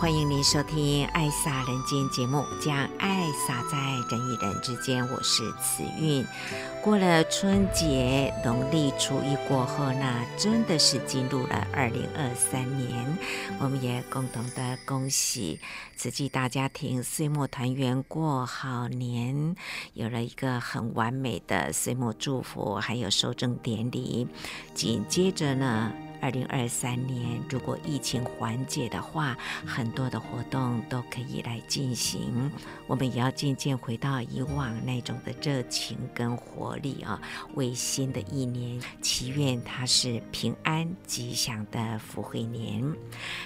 欢迎您收听《爱洒人间》节目，将爱洒在人与人之间。我是慈韵。过了春节，农历初一过后呢，真的是进入了二零二三年。我们也共同的恭喜慈济大家庭岁末团圆过好年，有了一个很完美的岁末祝福，还有收证典礼。紧接着呢。二零二三年，如果疫情缓解的话，很多的活动都可以来进行。我们也要渐渐回到以往那种的热情跟活力啊！为新的一年祈愿它是平安吉祥的福慧年。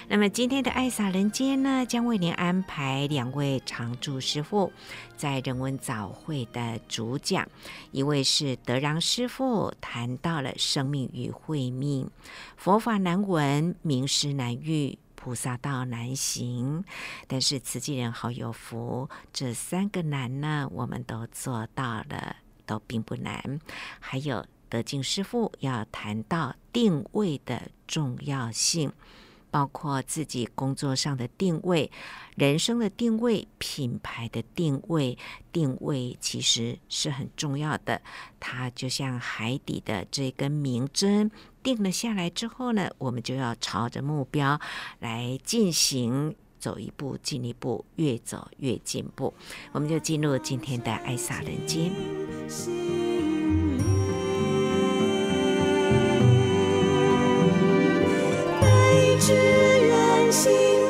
那么今天的爱洒人间呢，将为您安排两位常驻师傅。在人文早会的主讲，一位是德让师父，谈到了生命与慧命，佛法难闻，名师难遇，菩萨道难行。但是慈济人好有福，这三个难呢，我们都做到了，都并不难。还有德敬师父要谈到定位的重要性。包括自己工作上的定位、人生的定位、品牌的定位，定位其实是很重要的。它就像海底的这根明针，定了下来之后呢，我们就要朝着目标来进行，走一步进一步，越走越进步。我们就进入今天的爱洒人间。只愿心。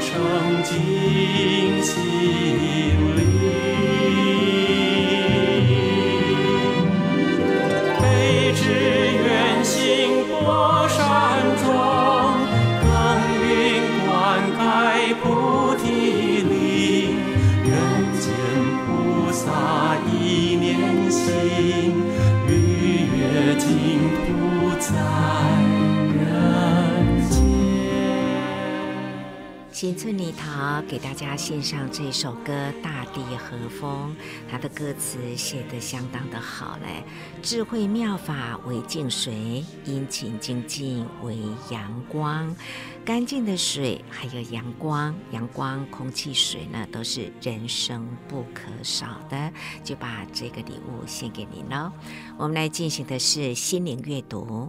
声惊兮新村里桃给大家献上这首歌《大地和风》，它的歌词写得相当的好嘞。智慧妙法为净水，殷勤精进为阳光。干净的水还有阳光，阳光、空气、水呢，都是人生不可少的。就把这个礼物献给您喽。我们来进行的是心灵阅读。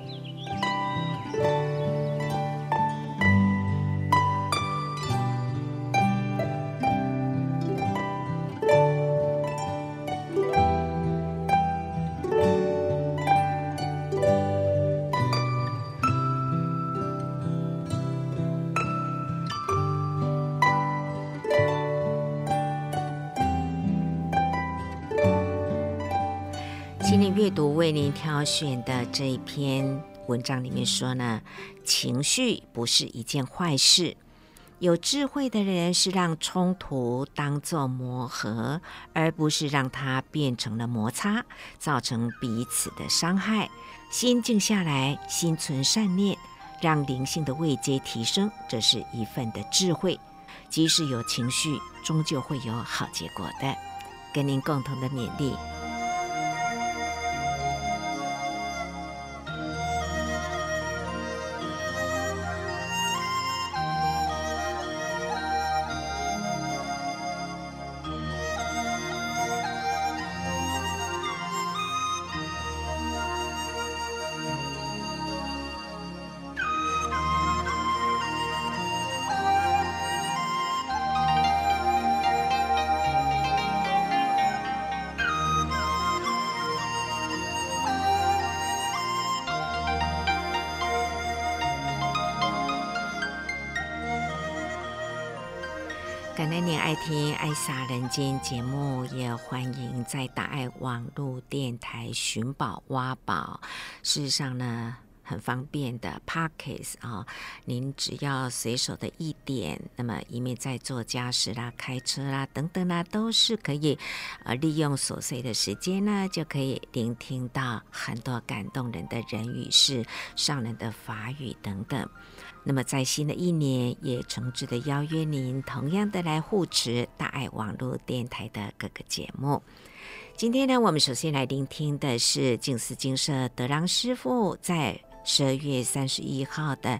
这一篇文章里面说呢，情绪不是一件坏事。有智慧的人是让冲突当作磨合，而不是让它变成了摩擦，造成彼此的伤害。心静下来，心存善念，让灵性的位阶提升，这是一份的智慧。即使有情绪，终究会有好结果的。跟您共同的勉励。欢迎在大爱网络电台寻宝挖宝。事实上呢，很方便的 Podcast 啊，您只要随手的一点，那么一面在做家事啦、开车啦等等啦，都是可以呃利用琐碎的时间呢，就可以聆听到很多感动人的人与事、上人的法语等等。那么，在新的一年，也诚挚的邀约您，同样的来护持大爱网络电台的各个节目。今天呢，我们首先来聆听的是静思精舍德朗师父在十二月三十一号的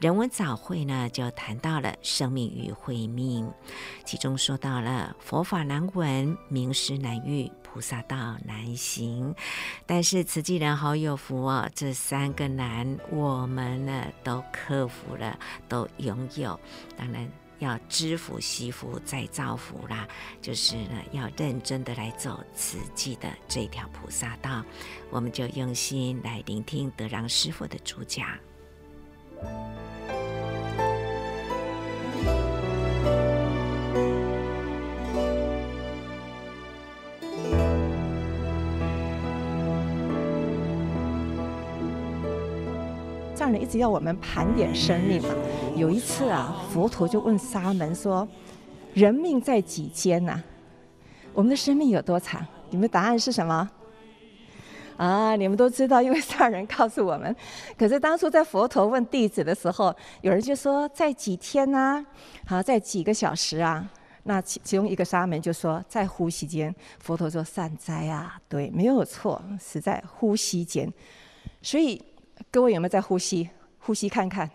人文早会呢，就谈到了生命与慧命，其中说到了佛法难闻，名师难遇，菩萨道难行。但是慈济人好有福哦，这三个难我们呢都克服了，都拥有。当然要知福惜福再造福啦，就是呢要认真的来走慈济的这条菩萨道。我们就用心来聆听德让师傅的主讲。上人一直要我们盘点生命嘛。有一次啊，佛陀就问沙门说：“人命在几间呐？我们的生命有多长？你们答案是什么？”啊，你们都知道，因为上人告诉我们。可是当初在佛陀问弟子的时候，有人就说在几天呐、好，在几个小时啊？那其其中一个沙门就说在呼吸间。佛陀说善哉啊，对，没有错，是在呼吸间。所以。各位有没有在呼吸？呼吸看看，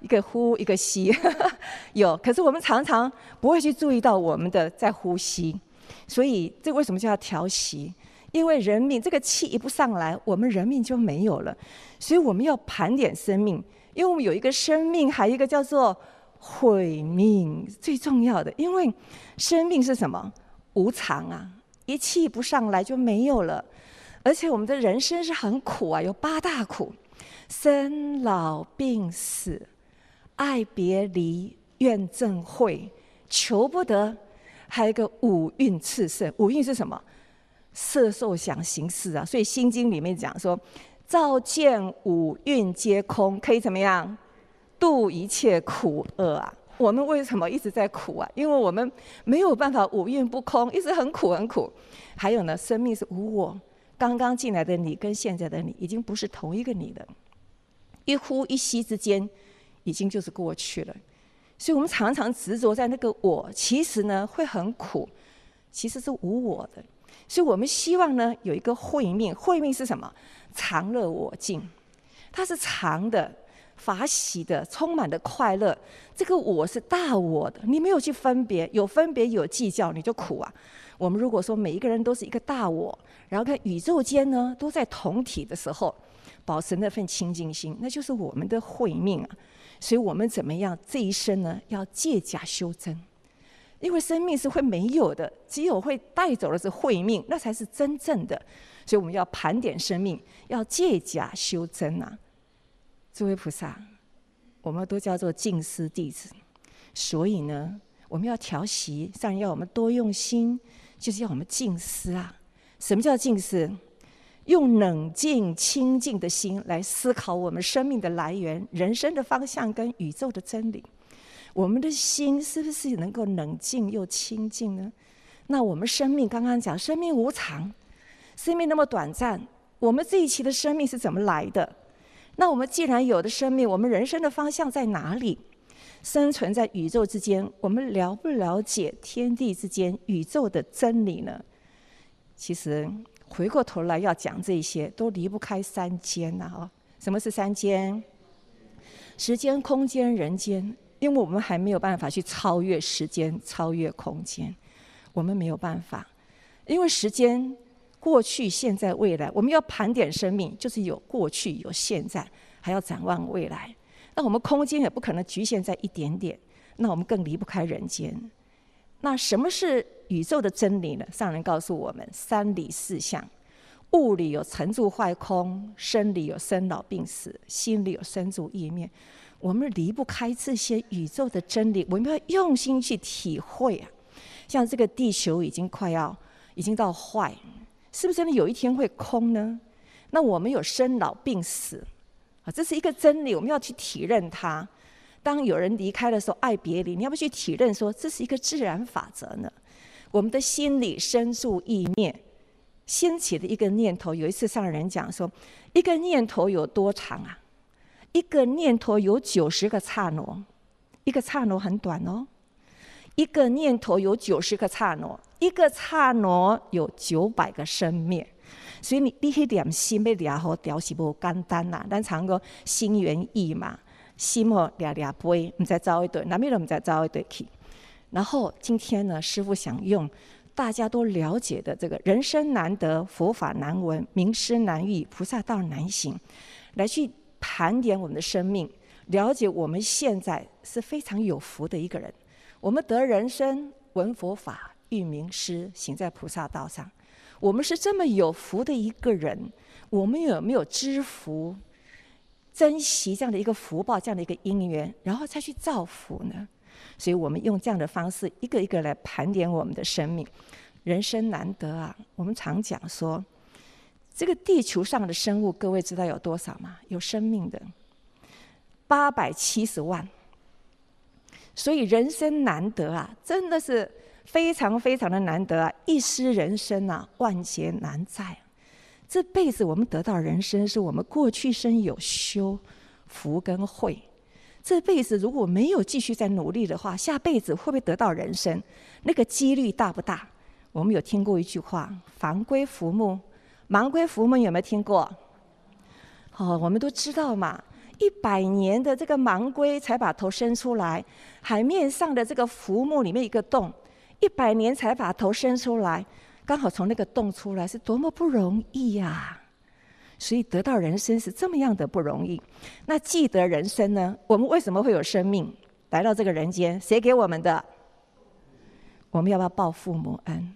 一个呼一个吸，有。可是我们常常不会去注意到我们的在呼吸，所以这为什么叫调息？因为人命这个气一不上来，我们人命就没有了。所以我们要盘点生命，因为我们有一个生命，还有一个叫做毁命，最重要的。因为生命是什么？无常啊，一气不上来就没有了。而且我们的人生是很苦啊，有八大苦：生老病死、爱别离、怨憎会、求不得，还有一个五蕴炽盛。五蕴是什么？色受想行识啊。所以《心经》里面讲说：“照见五蕴皆空，可以怎么样？度一切苦厄啊！”我们为什么一直在苦啊？因为我们没有办法五蕴不空，一直很苦很苦。还有呢，生命是无我。刚刚进来的你跟现在的你已经不是同一个你了，一呼一吸之间，已经就是过去了。所以我们常常执着在那个我，其实呢会很苦，其实是无我的。所以我们希望呢有一个慧命，慧命是什么？常乐我净，它是常的、法喜的、充满的快乐。这个我是大我的，你没有去分别，有分别有计较，你就苦啊。我们如果说每一个人都是一个大我，然后看宇宙间呢都在同体的时候，保持那份清净心，那就是我们的慧命啊。所以我们怎么样这一生呢？要借假修真，因为生命是会没有的，只有会带走的是慧命，那才是真正的。所以我们要盘点生命，要借假修真啊！诸位菩萨，我们都叫做净思弟子，所以呢，我们要调息，上人要我们多用心。就是要我们静思啊！什么叫静思？用冷静清净的心来思考我们生命的来源、人生的方向跟宇宙的真理。我们的心是不是能够冷静又清净呢？那我们生命刚刚讲，生命无常，生命那么短暂，我们这一期的生命是怎么来的？那我们既然有的生命，我们人生的方向在哪里？生存在宇宙之间，我们了不了解天地之间宇宙的真理呢？其实回过头来要讲这些，都离不开三间呐！什么是三间？时间、空间、人间。因为我们还没有办法去超越时间、超越空间，我们没有办法。因为时间过去、现在、未来，我们要盘点生命，就是有过去、有现在，还要展望未来。那我们空间也不可能局限在一点点，那我们更离不开人间。那什么是宇宙的真理呢？上人告诉我们：三理四象，物理有成住坏空，生理有生老病死，心理有生住意灭。我们离不开这些宇宙的真理，我们要用心去体会啊！像这个地球已经快要，已经到坏，是不是真的有一天会空呢？那我们有生老病死啊，这是一个真理，我们要去体认它。当有人离开的时候，爱别离，你要不去体认说这是一个自然法则呢？我们的心里生住意灭，兴起的一个念头，有一次上人讲说，一个念头有多长啊？一个念头有九十个刹那，一个刹那很短哦。一个念头有九十个刹那，一个刹那有九百个生灭。所以你你去念心要抓好，调是无简单呐。咱常讲心猿意马，心哦抓抓飞，唔再走一段，哪边都唔再走一段去。然后今天呢，师父想用大家都了解的这个人生难得，佛法难闻，名师难遇，菩萨道难行，来去。盘点我们的生命，了解我们现在是非常有福的一个人。我们得人生，闻佛法，遇名师，行在菩萨道上。我们是这么有福的一个人，我们有没有知福、珍惜这样的一个福报、这样的一个因缘，然后再去造福呢？所以我们用这样的方式，一个一个来盘点我们的生命。人生难得啊，我们常讲说。这个地球上的生物，各位知道有多少吗？有生命的八百七十万，所以人生难得啊，真的是非常非常的难得啊！一失人生啊，万劫难再。这辈子我们得到人生，是我们过去生有修福跟慧。这辈子如果没有继续再努力的话，下辈子会不会得到人生？那个几率大不大？我们有听过一句话：“凡归浮木。”盲龟浮木有没有听过？哦，我们都知道嘛，一百年的这个盲龟才把头伸出来，海面上的这个浮木里面一个洞，一百年才把头伸出来，刚好从那个洞出来，是多么不容易呀、所以得到人生是这么样的不容易。那记得人生呢？我们为什么会有生命来到这个人间？谁给我们的？我们要不要报父母恩？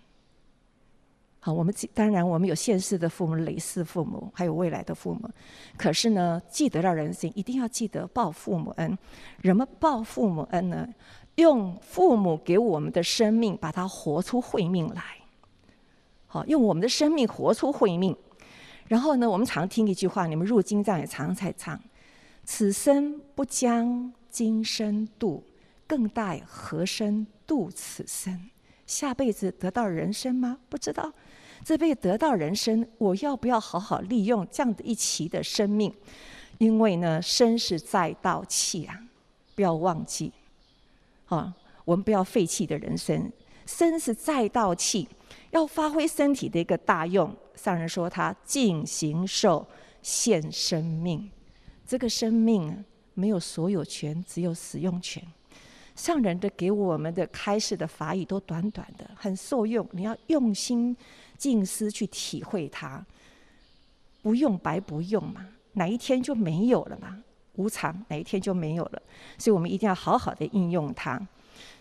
好，我们当然我们有现世的父母、累世父母，还有未来的父母。可是呢，记得到人生，一定要记得报父母恩。怎么报父母恩呢？用父母给我们的生命，把它活出慧命来。好，用我们的生命活出慧命。然后呢，我们常听一句话，你们入经藏也常常在唱：“此生不将今生度，更待何生度此生。”下辈子得到人生吗？不知道。这辈子得到人生，我要不要好好利用这样的一期的生命？因为呢，生是载道气啊，不要忘记。啊，我们不要废弃的人生，生是载道气，要发挥身体的一个大用。上人说他尽行受献生命，这个生命没有所有权，只有使用权。上人的给我们的开示的法语都短短的，很受用。你要用心静思去体会它，不用白不用嘛，哪一天就没有了嘛？无常，哪一天就没有了。所以我们一定要好好的应用它。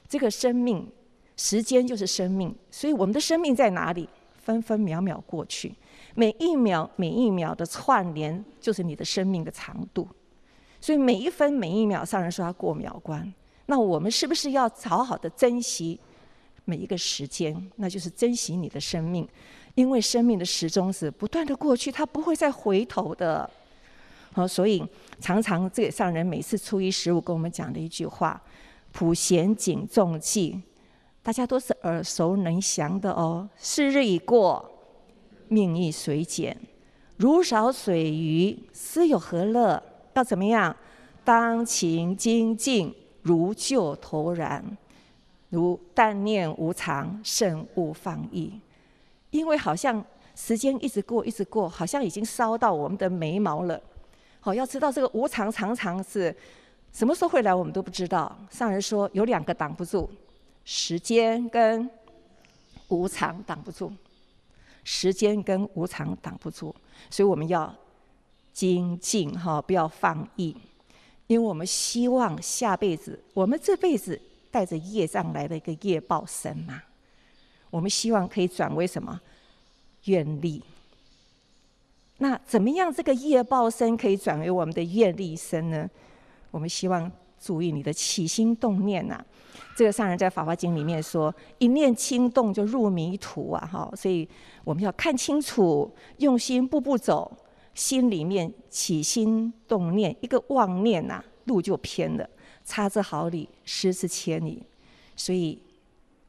这个生命，时间就是生命，所以我们的生命在哪里？分分秒秒过去，每一秒每一秒的串联，就是你的生命的长度。所以每一分每一秒，上人说要过秒关。那我们是不是要好好的珍惜每一个时间？那就是珍惜你的生命，因为生命的时钟是不断的过去，它不会再回头的。好，所以常常这个上人每次初一十五跟我们讲的一句话：“普贤警重记”，大家都是耳熟能详的哦。是日已过，命亦随减，如少水鱼，斯有何乐？要怎么样？当勤精进，如救头然。如但念无常，慎勿放逸。因为好像时间一直过，一直过，好像已经烧到我们的眉毛了。好，要知道这个无常常常是什么时候会来，我们都不知道。上人说有两个挡不住，时间跟无常挡不住。时间跟无常挡不住，所以我们要精进哈，不要放逸，因为我们希望下辈子，我们这辈子带着业障来的一个业报身嘛，我们希望可以转为什么愿力？那怎么样这个业报身可以转为我们的愿力身呢？我们希望注意你的起心动念呐、这个上人在《法华经》里面说：“一念轻动就入迷途啊！”哈，所以我们要看清楚，用心步步走，心里面起心动念，一个妄念呐、路就偏了。差之毫厘，失之千里。所以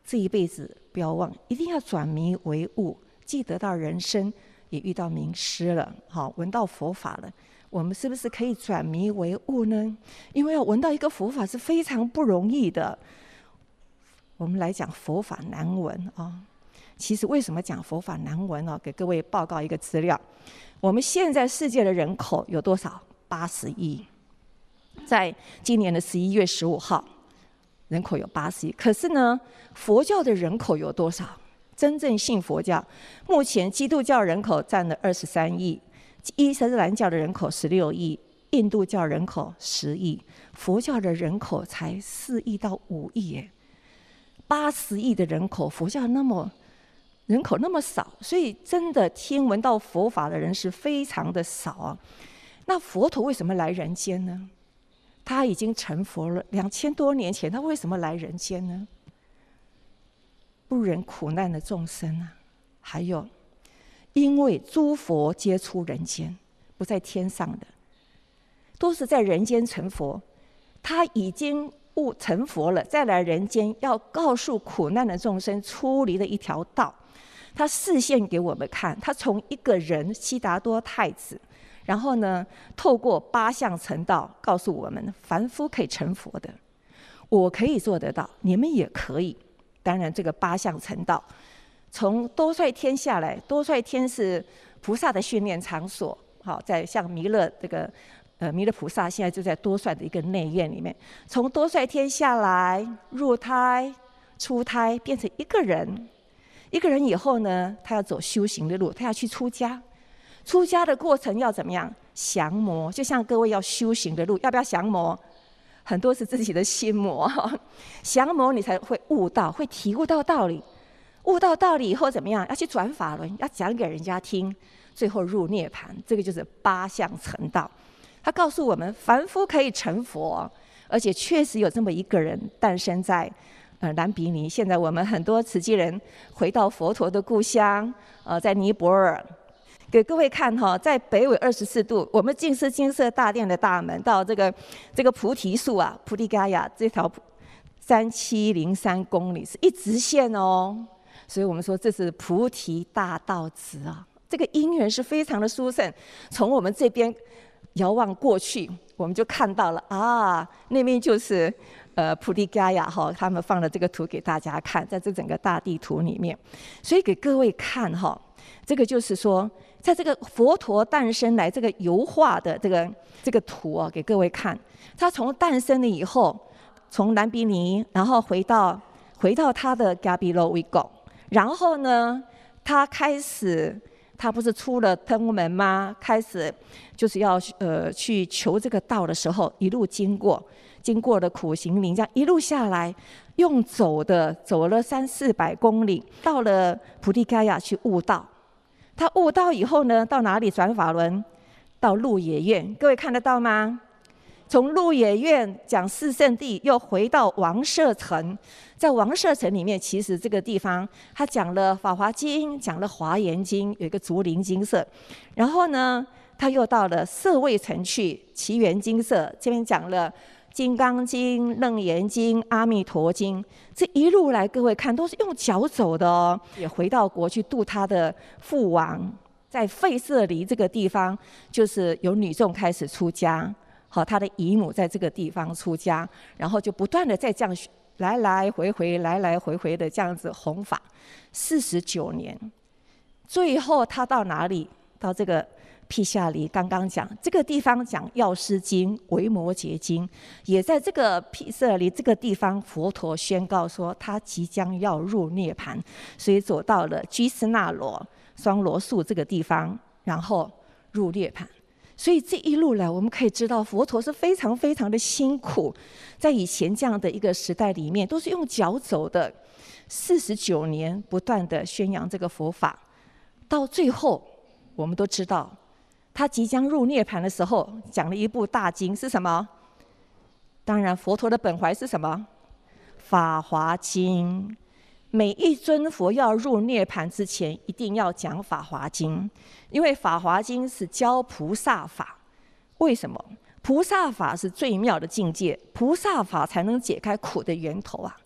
这一辈子不要忘，一定要转迷为悟。既得到人生，也遇到名师了，好，闻到佛法了。我们是不是可以转迷为悟呢？因为要闻到一个佛法是非常不容易的。我们来讲佛法难闻啊、其实为什么讲佛法难闻呢？给各位报告一个资料：我们现在世界的人口有多少？八十亿。在今年的十一月十五号，人口有八十亿。可是呢，佛教的人口有多少？真正信佛教，目前基督教人口占了二十三亿，伊斯兰教的人口十六亿，印度教人口十亿，佛教的人口才四亿到五亿耶。八十亿的人口，佛教那么人口那么少，所以真的听闻到佛法的人是非常的少啊。那佛陀为什么来人间呢？他已经成佛了两千多年前，他为什么来人间呢？不忍苦难的众生啊，还有因为诸佛皆出人间，不在天上的，都是在人间成佛，他已经。悟成佛了，再来人间要告诉苦难的众生出离的一条道，他示现给我们看。他从一个人悉达多太子，然后呢，透过八相成道，告诉我们凡夫可以成佛的，我可以做得到，你们也可以。当然，这个八相成道，从多帅天下来，多帅天是菩萨的训练场所，好，在像弥勒这个。呃，弥勒菩萨现在就在多帅的一个内院里面，从多帅天下来，入胎、出胎，变成一个人。一个人以后呢，他要走修行的路，他要去出家。出家的过程要怎么样？降魔，就像各位要修行的路，要不要降魔？很多是自己的心魔，降魔你才会悟道，会体悟到道理。悟到道理以后怎么样？要去转法轮，要讲给人家听，最后入涅槃。这个就是八相成道。他告诉我们，凡夫可以成佛，而且确实有这么一个人诞生在呃南比尼。现在我们很多慈济人回到佛陀的故乡，呃，在尼泊尔，给各位看哈，在北纬二十四度，我们净是金色大殿的大门到这个这个菩提树啊，菩提伽亚这条三七零三公里是一直线哦，所以我们说这是菩提大道子啊，这个因缘是非常的殊胜，从我们这边。遥望过去，我们就看到了啊，那边就是呃菩提伽亚哈，他们放了这个图给大家看，在这整个大地图里面，所以给各位看哈，这个就是说，在这个佛陀诞生来这个油画的这个这个图啊，给各位看，他从诞生了以后，从蓝毗尼，然后回到回到他的迦比罗卫国，然后呢，他开始。他不是出了登门吗？开始就是要呃去求这个道的时候，一路经过，经过了苦行林，这样一路下来，用走的走了三四百公里，到了普利盖亚去悟道。他悟道以后呢，到哪里转法轮？到鹿野苑，各位看得到吗？从鹿野苑讲四圣地，又回到王舍城。在王舍城里面，其实这个地方他讲了《法华经》，讲了《华严经》，有一个竹林精舍。然后呢，他又到了舍卫城去，奇园精舍这边讲了《金刚经》《楞严经》《阿弥陀经》。这一路来，各位看都是用脚走的哦。也回到国去度他的父王，在费舍离这个地方，就是有女众开始出家。好，他的姨母在这个地方出家，然后就不断的在这样来来回回、来来回回的这样子弘法，四十九年，最后他到哪里？到这个毗夏离，刚刚讲这个地方讲药师经、维摩诘经，也在这个毗舍离这个地方，佛陀宣告说他即将要入涅槃，所以走到了居士那罗双罗树这个地方，然后入涅槃。所以这一路来，我们可以知道佛陀是非常非常的辛苦，在以前这样的一个时代里面，都是用脚走的，四十九年不断的宣扬这个佛法，到最后我们都知道，他即将入涅槃的时候，讲了一部大经是什么？当然，佛陀的本怀是什么？《法华经》。每一尊佛要入涅槃之前，一定要讲《法华经》，因为《法华经》是教菩萨法。为什么？菩萨法是最妙的境界，菩萨法才能解开苦的源头啊！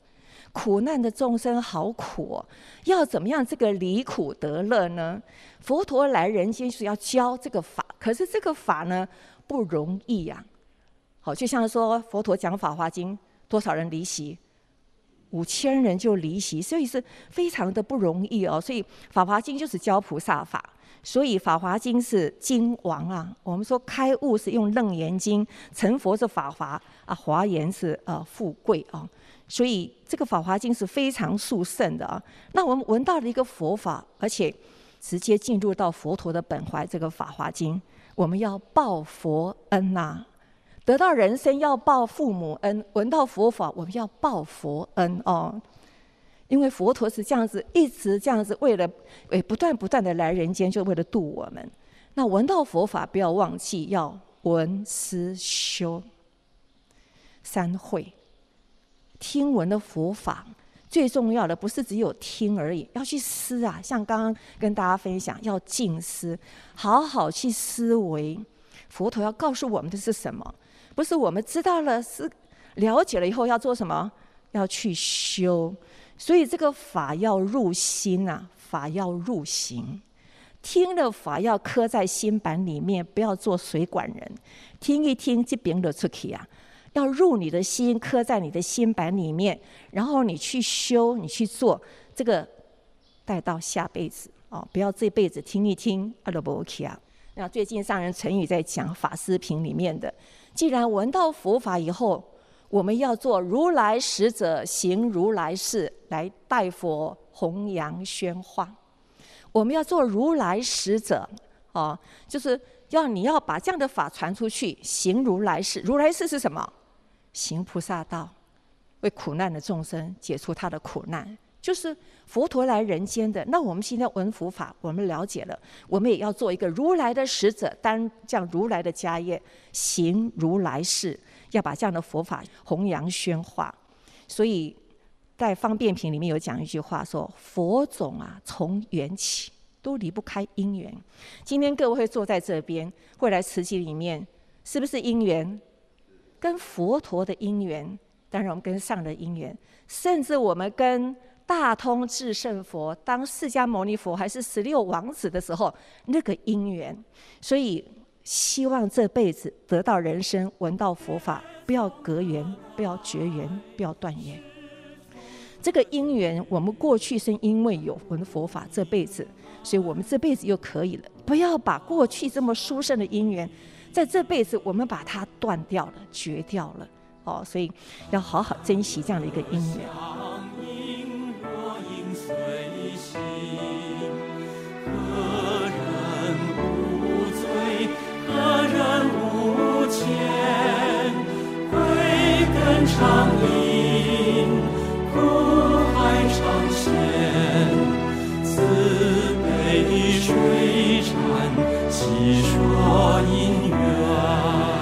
苦难的众生好苦哦，要怎么样这个离苦得乐呢？佛陀来人间是要教这个法，可是这个法呢不容易呀。好，就像说佛陀讲《法华经》，多少人离席？五千人就离席，所以是非常的不容易哦。所以《法华经》就是教菩萨法，所以《法华经》是经王啊。我们说开悟是用《楞严经》，成佛是法华啊，华严是呃富贵啊。所以这个《法华经》是非常殊胜的啊。那我们闻到了一个佛法，而且直接进入到佛陀的本怀，这个《法华经》，我们要报佛恩呐、啊。得到人生要报父母恩，闻到佛法我们要报佛恩哦。因为佛陀是这样子，一直这样子，为了诶不断不断的来人间，就为了度我们。那闻到佛法不要忘记要闻思修三会，听闻的佛法最重要的不是只有听而已，要去思啊。像刚刚跟大家分享，要静思，好好去思维。佛陀要告诉我们的是什么？不是我们知道了，是了解了以后要做什么？要去修。所以这个法要入心呐、啊，法要入行。听了法要刻在心板里面，不要做水管人。听一听，这边的出去啊，要入你的心，刻在你的心板里面，然后你去修，你去做这个，带到下辈子哦，不要这辈子听一听阿罗波奇啊。那最近上人陈宇在讲《法师品》里面的。既然闻到佛法以后，我们要做如来使者，行如来事，来代佛弘扬宣化。我们要做如来使者，哦，就是要你要把这样的法传出去，行如来事。如来事是什么？行菩萨道，为苦难的众生解除他的苦难。就是佛陀来人间的，那我们现在闻佛法，我们了解了，我们也要做一个如来的使者，担这样如来的家业，行如来事，要把这样的佛法弘扬宣化。所以在方便品里面有讲一句话说：佛种啊，从缘起都离不开因缘。今天各位会坐在这边，会来慈济里面，是不是因缘？跟佛陀的因缘，当然我们跟上的因缘，甚至我们跟。大通智胜佛当释迦牟尼佛还是十六王子的时候，那个因缘，所以希望这辈子得到人生，闻到佛法，不要隔缘，不要绝缘，不要断缘。这个因缘，我们过去是因为有闻佛法，这辈子，所以我们这辈子又可以了。不要把过去这么殊胜的因缘，在这辈子我们把它断掉了，绝掉了。哦，所以要好好珍惜这样的一个因缘。长饮苦海常现，慈悲水禅，细说因缘。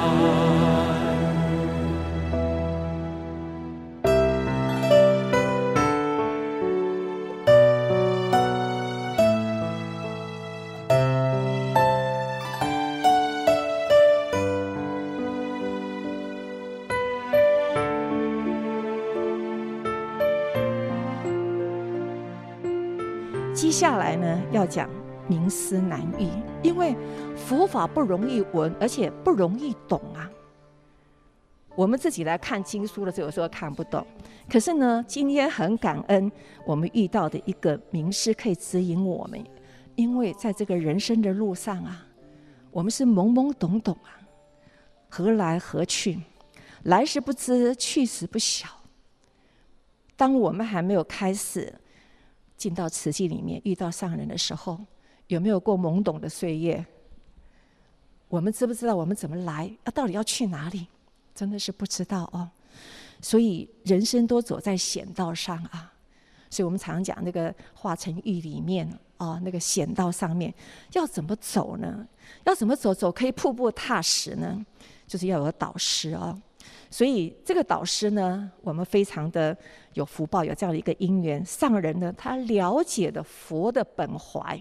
来呢，要讲名思难遇，因为佛法不容易闻，而且不容易懂啊。我们自己来看经书的时候，有时候看不懂。可是呢，今天很感恩，我们遇到的一个名师可以指引我们，因为在这个人生的路上啊，我们是懵懵懂懂啊，何来何去，来时不知，去时不晓。当我们还没有开始进到瓷器里面，遇到上人的时候，有没有过懵懂的岁月？我们知不知道我们怎么来？啊，到底要去哪里？真的是不知道哦。所以人生都走在险道上啊，所以我们常讲那个化成玉里面啊，那个险道上面要怎么走呢？要怎么走走可以步步踏实呢？就是要有导师啊。所以这个导师呢，我们非常的有福报，有这样的一个因缘。上人呢，他了解的佛的本怀，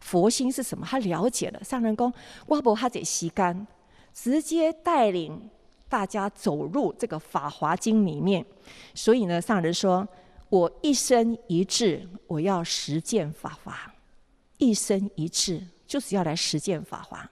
佛心是什么？他了解了。上人公哇不哈得吸干，直接带领。大家走入这个《法华经》里面，所以呢，上人说：“我一生一志，我要实践法华。一生一志就是要来实践法华。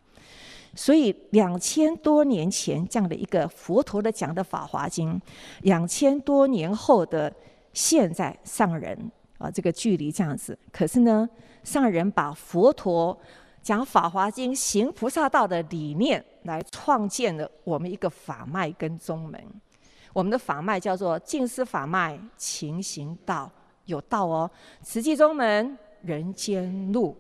所以两千多年前这样的一个佛陀的讲的《法华经》，两千多年后的现在，上人啊，这个距离这样子，可是呢，上人把佛陀。”讲《法华经》行菩萨道的理念，来创建了我们一个法脉跟宗门。我们的法脉叫做净思法脉，勤行道，有道哦。慈济宗门人间路，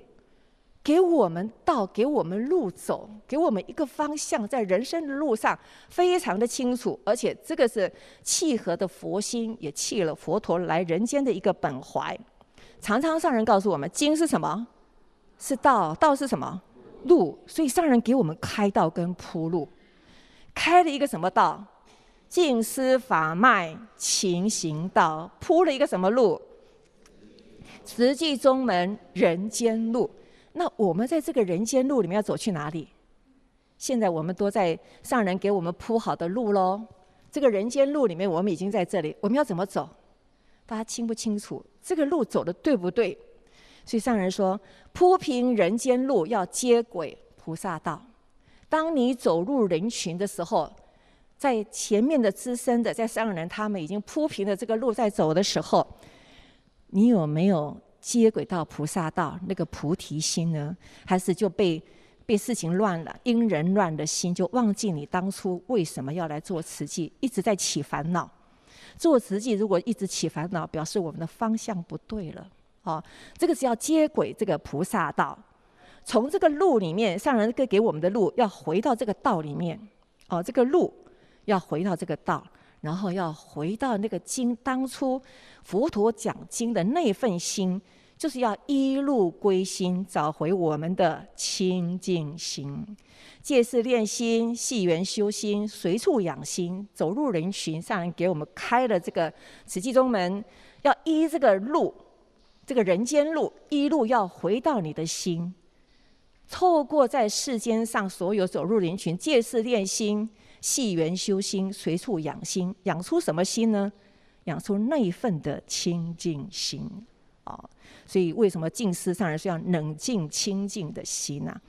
给我们道，给我们路走，给我们一个方向，在人生的路上非常的清楚，而且这个是契合的佛心，也契了佛陀来人间的一个本怀。常常上人告诉我们，经是什么？是道，道是什么？路。所以上人给我们开道跟铺路，开了一个什么道？静思法脉，勤行道，铺了一个什么路？实际宗门人间路。那我们在这个人间路里面要走去哪里？现在我们都在上人给我们铺好的路喽。这个人间路里面，我们已经在这里，我们要怎么走？大家清不清楚？这个路走的对不对？所以上人说，铺平人间路要接轨菩萨道。当你走入人群的时候，在前面的资深的，在上人他们已经铺平了这个路在走的时候，你有没有接轨到菩萨道那个菩提心呢？还是就被被事情乱了，因人乱的心，就忘记你当初为什么要来做慈济，一直在起烦恼。做慈济如果一直起烦恼，表示我们的方向不对了。哦，这个是要接轨这个菩萨道，从这个路里面，上人给给我们的路，要回到这个道里面。哦，这个路要回到这个道，然后要回到那个经当初佛陀讲经的那份心，就是要一路归心，找回我们的清净心。借事练心，系缘修心，随处养心，走入人群。上人给我们开了这个慈济宗门，要依这个路。这个人间路一路要回到你的心，透过在世间上所有走入人群，借事练心，系缘修心，随处养心，养出什么心呢？养出那一份的清净心啊！所以为什么静思上人是要冷静清净的心呢、啊？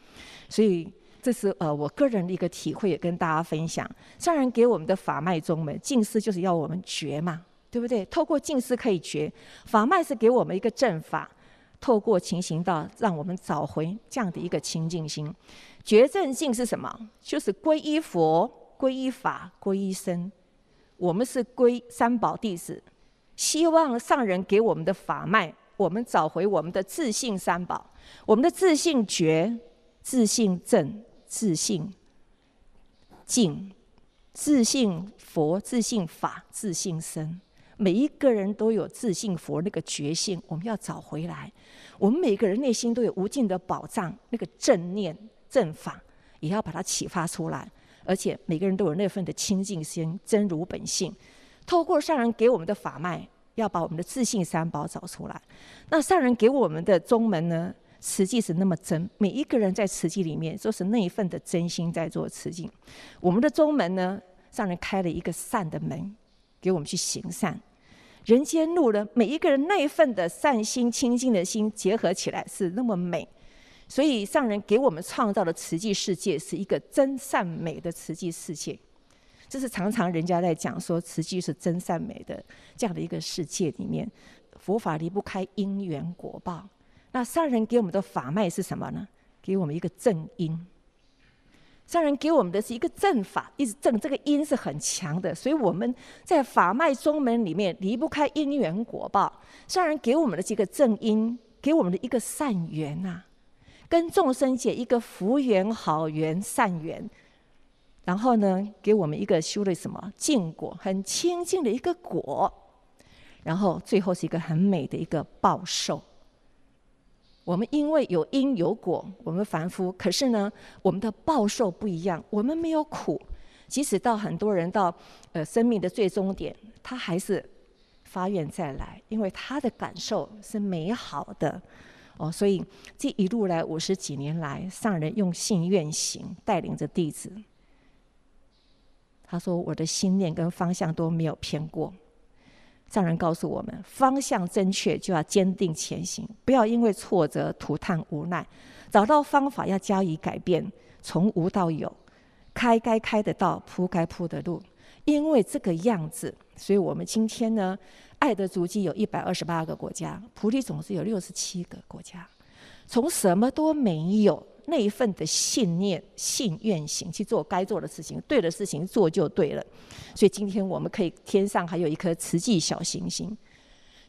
所以这是呃我个人的一个体会，也跟大家分享。上人给我们的法脉宗门，静思就是要我们觉嘛。对不对？透过静思可以觉，法脉是给我们一个正法，透过情行道，让我们找回这样的一个清净心。觉正净是什么？就是皈依佛、皈依法、皈依僧。我们是皈三宝弟子，希望上人给我们的法脉，我们找回我们的自信三宝，我们的自信觉、自信正、自信净、自信佛、自信法、自信僧。每一个人都有自信佛那个觉性，我们要找回来。我们每个人内心都有无尽的宝藏，那个正念正法也要把它启发出来。而且每个人都有那份的清净心，真如本性。透过上人给我们的法脉，要把我们的自信三宝找出来。那上人给我们的宗门呢？慈济是那么真，每一个人在慈济里面都是那一份的真心在做慈济。我们的宗门呢，上人开了一个善的门，给我们去行善。人间路呢，每一个人那一份的善心、清净的心结合起来是那么美。所以上人给我们创造的慈济世界是一个真善美的慈济世界。这是常常人家在讲说慈济是真善美的这样的一个世界里面，佛法离不开因缘果报。那上人给我们的法脉是什么呢？给我们一个正因。上人给我们的是一个正法，一直正，这个因是很强的，所以我们在法脉宗门里面离不开因缘果报。上人给我们的这个正因，给我们的一个善缘呐、啊，跟众生结一个福缘、好缘、善缘。然后呢，给我们一个修的什么净果，很清净的一个果。然后最后是一个很美的一个报受。我们因为有因有果，我们凡夫，可是呢，我们的报受不一样。我们没有苦，即使到很多人到呃生命的最终点，他还是发愿再来，因为他的感受是美好的哦。所以这一路来五十几年来，上人用信愿行带领着弟子。他说：“我的心念跟方向都没有偏过。”上人告诉我们，方向正确就要坚定前行，不要因为挫折涂炭无奈，找到方法要加以改变，从无到有，开该开的道，铺该铺的路。因为这个样子，所以我们今天呢，爱的足迹有一百二十八个国家，菩提种子有六十七个国家，从什么都没有。那一份的信念、信愿行去做该做的事情，对的事情做就对了。所以今天我们可以天上还有一颗慈济小行星。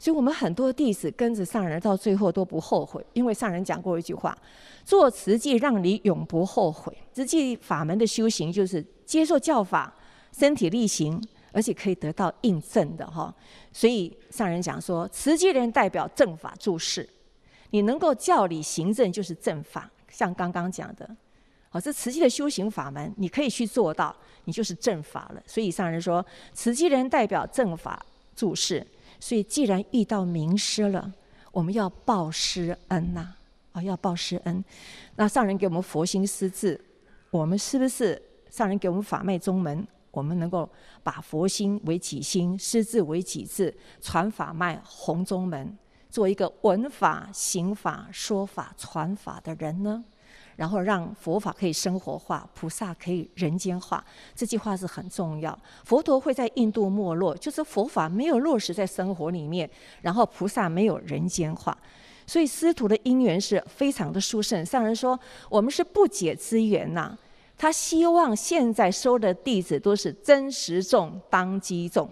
所以我们很多弟子跟着上人到最后都不后悔，因为上人讲过一句话：做慈济让你永不后悔。慈济法门的修行就是接受教法，身体力行，而且可以得到印证的哈。所以上人讲说，慈济人代表正法住世，你能够教理行证就是正法。像刚刚讲的，哦，这慈济的修行法门，你可以去做到，你就是正法了。所以上人说，慈济人代表正法住世。所以既然遇到名师了，我们要报师恩呐，啊，要报师恩。那上人给我们佛心师志，我们是不是上人给我们法脉宗门，我们能够把佛心为己心，师志为己志，传法脉，弘宗门？做一个闻法、行法、说法、传法的人呢，然后让佛法可以生活化，菩萨可以人间化。这句话是很重要。佛陀会在印度没落，就是佛法没有落实在生活里面，然后菩萨没有人间化。所以师徒的因缘是非常的殊胜。上人说，我们是不解之缘呐。他希望现在收的弟子都是真实众、当机众，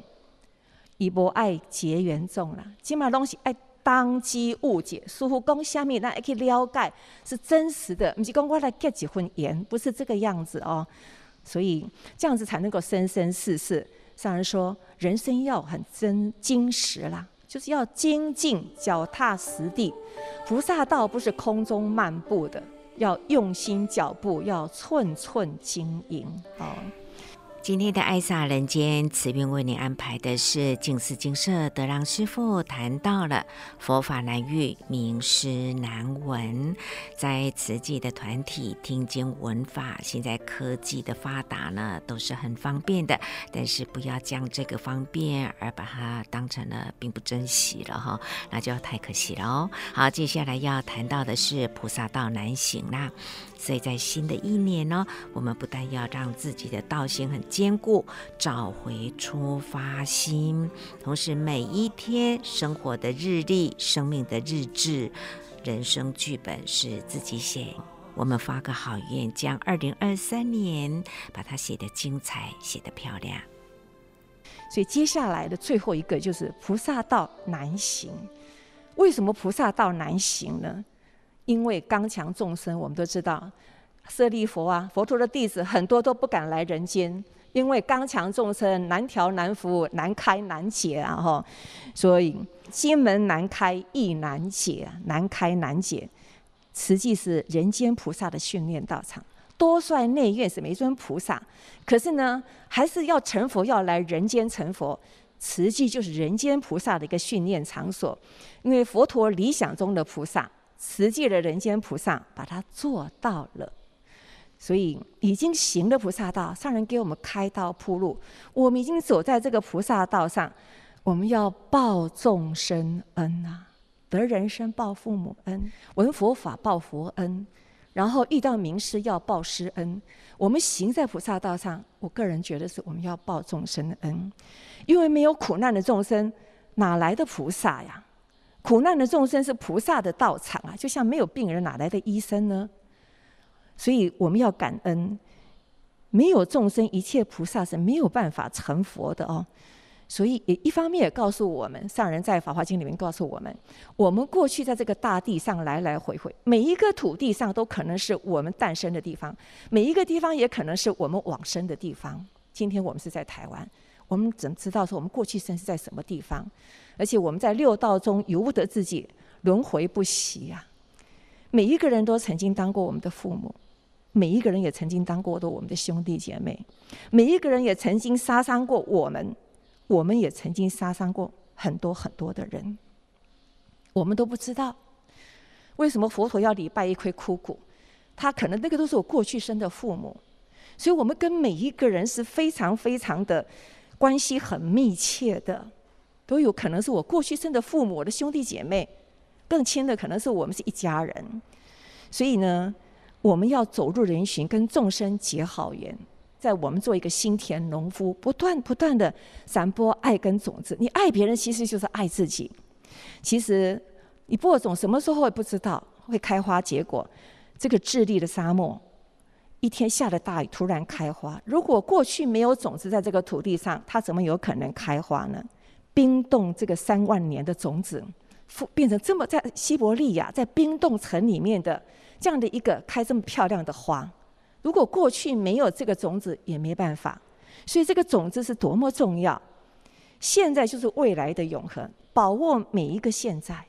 以博爱结缘众了。起码东西爱。当机误解，师父讲虾米，那可以了解是真实的，不是讲我来结几分缘，不是这个样子哦。所以这样子才能够生生世世。上人说，人生要很真精实啦，就是要精进，脚踏实地。菩萨道不是空中漫步的，要用心脚步，要寸寸经营哦。今天的爱萨人间，慈云为您安排的是静思精舍德让师父谈到了佛法难遇，名师难闻。在慈济的团体听经闻法，现在科技的发达呢，都是很方便的。但是不要将这个方便而把它当成了并不珍惜了哈，那就太可惜了哦。好，接下来要谈到的是菩萨道难行啦。所以在新的一年呢，我们不但要让自己的道行很坚固，找回出发心，同时每一天生活的日历、生命的日志、人生剧本是自己写。我们发个好愿，将二零二三年把它写得精彩，写得漂亮。所以接下来的最后一个就是菩萨道难行。为什么菩萨道难行呢？因为刚强众生，我们都知道，舍利弗啊，佛陀的弟子很多都不敢来人间，因为刚强众生难调难服难开难解啊，哈，所以心门难开意难解，难开难解。慈济是人间菩萨的训练道场，多帅内院是没尊菩萨，可是呢，还是要成佛，要来人间成佛。慈济就是人间菩萨的一个训练场所，因为佛陀理想中的菩萨。慈济的人间菩萨把它做到了，所以已经行了菩萨道，上人给我们开道铺路，我们已经走在这个菩萨道上，我们要报众生恩啊，得人生报父母恩，闻佛法报佛恩，然后遇到名师要报师恩。我们行在菩萨道上，我个人觉得是我们要报众生恩，因为没有苦难的众生，哪来的菩萨呀？苦难的众生是菩萨的道场啊，就像没有病人，哪来的医生呢？所以我们要感恩，没有众生，一切菩萨是没有办法成佛的哦。所以也一方面也告诉我们，上人在《法华经》里面告诉我们，我们过去在这个大地上来来回回，每一个土地上都可能是我们诞生的地方，每一个地方也可能是我们往生的地方。今天我们是在台湾，我们怎知道说我们过去生是在什么地方？而且我们在六道中由不得自己轮回不息呀。每一个人都曾经当过我们的父母，每一个人也曾经当过的我们的兄弟姐妹，每一个人也曾经杀伤过我们。我们也曾经杀伤过很多很多的人，我们都不知道为什么佛陀要礼拜一块枯骨，他可能那个都是我过去生的父母，所以我们跟每一个人是非常非常的关系很密切的，都有可能是我过去生的父母，我的兄弟姐妹，更亲的可能是我们是一家人，所以呢，我们要走入人群，跟众生结好缘。在我们做一个心田农夫，不断不断的散播爱跟种子。你爱别人，其实就是爱自己。其实你播种什么时候会不知道会开花结果。这个智利的沙漠，一天下了大雨，突然开花。如果过去没有种子在这个土地上，它怎么有可能开花呢？冰冻这个三万年的种子，变成这么在西伯利亚，在冰冻层里面的这样的一个开这么漂亮的花。如果过去没有这个种子，也没办法。所以这个种子是多么重要。现在就是未来的永恒，把握每一个现在，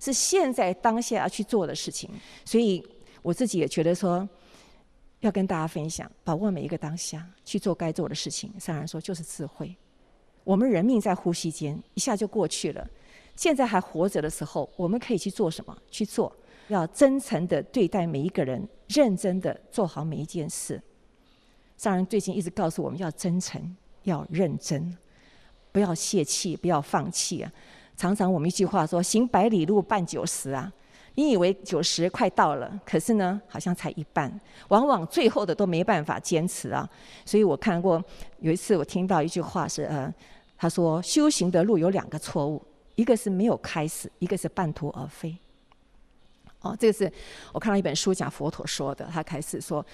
是现在当下要去做的事情。所以我自己也觉得说，要跟大家分享，把握每一个当下去做该做的事情。上人说就是智慧。我们人命在呼吸间，一下就过去了。现在还活着的时候，我们可以去做什么？去做。要真诚的对待每一个人，认真的做好每一件事。上人最近一直告诉我们要真诚，要认真，不要泄气，不要放弃啊！常常我们一句话说：“行百里路，半九十啊！”你以为九十快到了，可是呢，好像才一半。往往最后的都没办法坚持啊！所以我看过有一次，我听到一句话是：呃，他说修行的路有两个错误，一个是没有开始，一个是半途而废。哦，这个是我看到一本书讲佛陀说的。他开始说，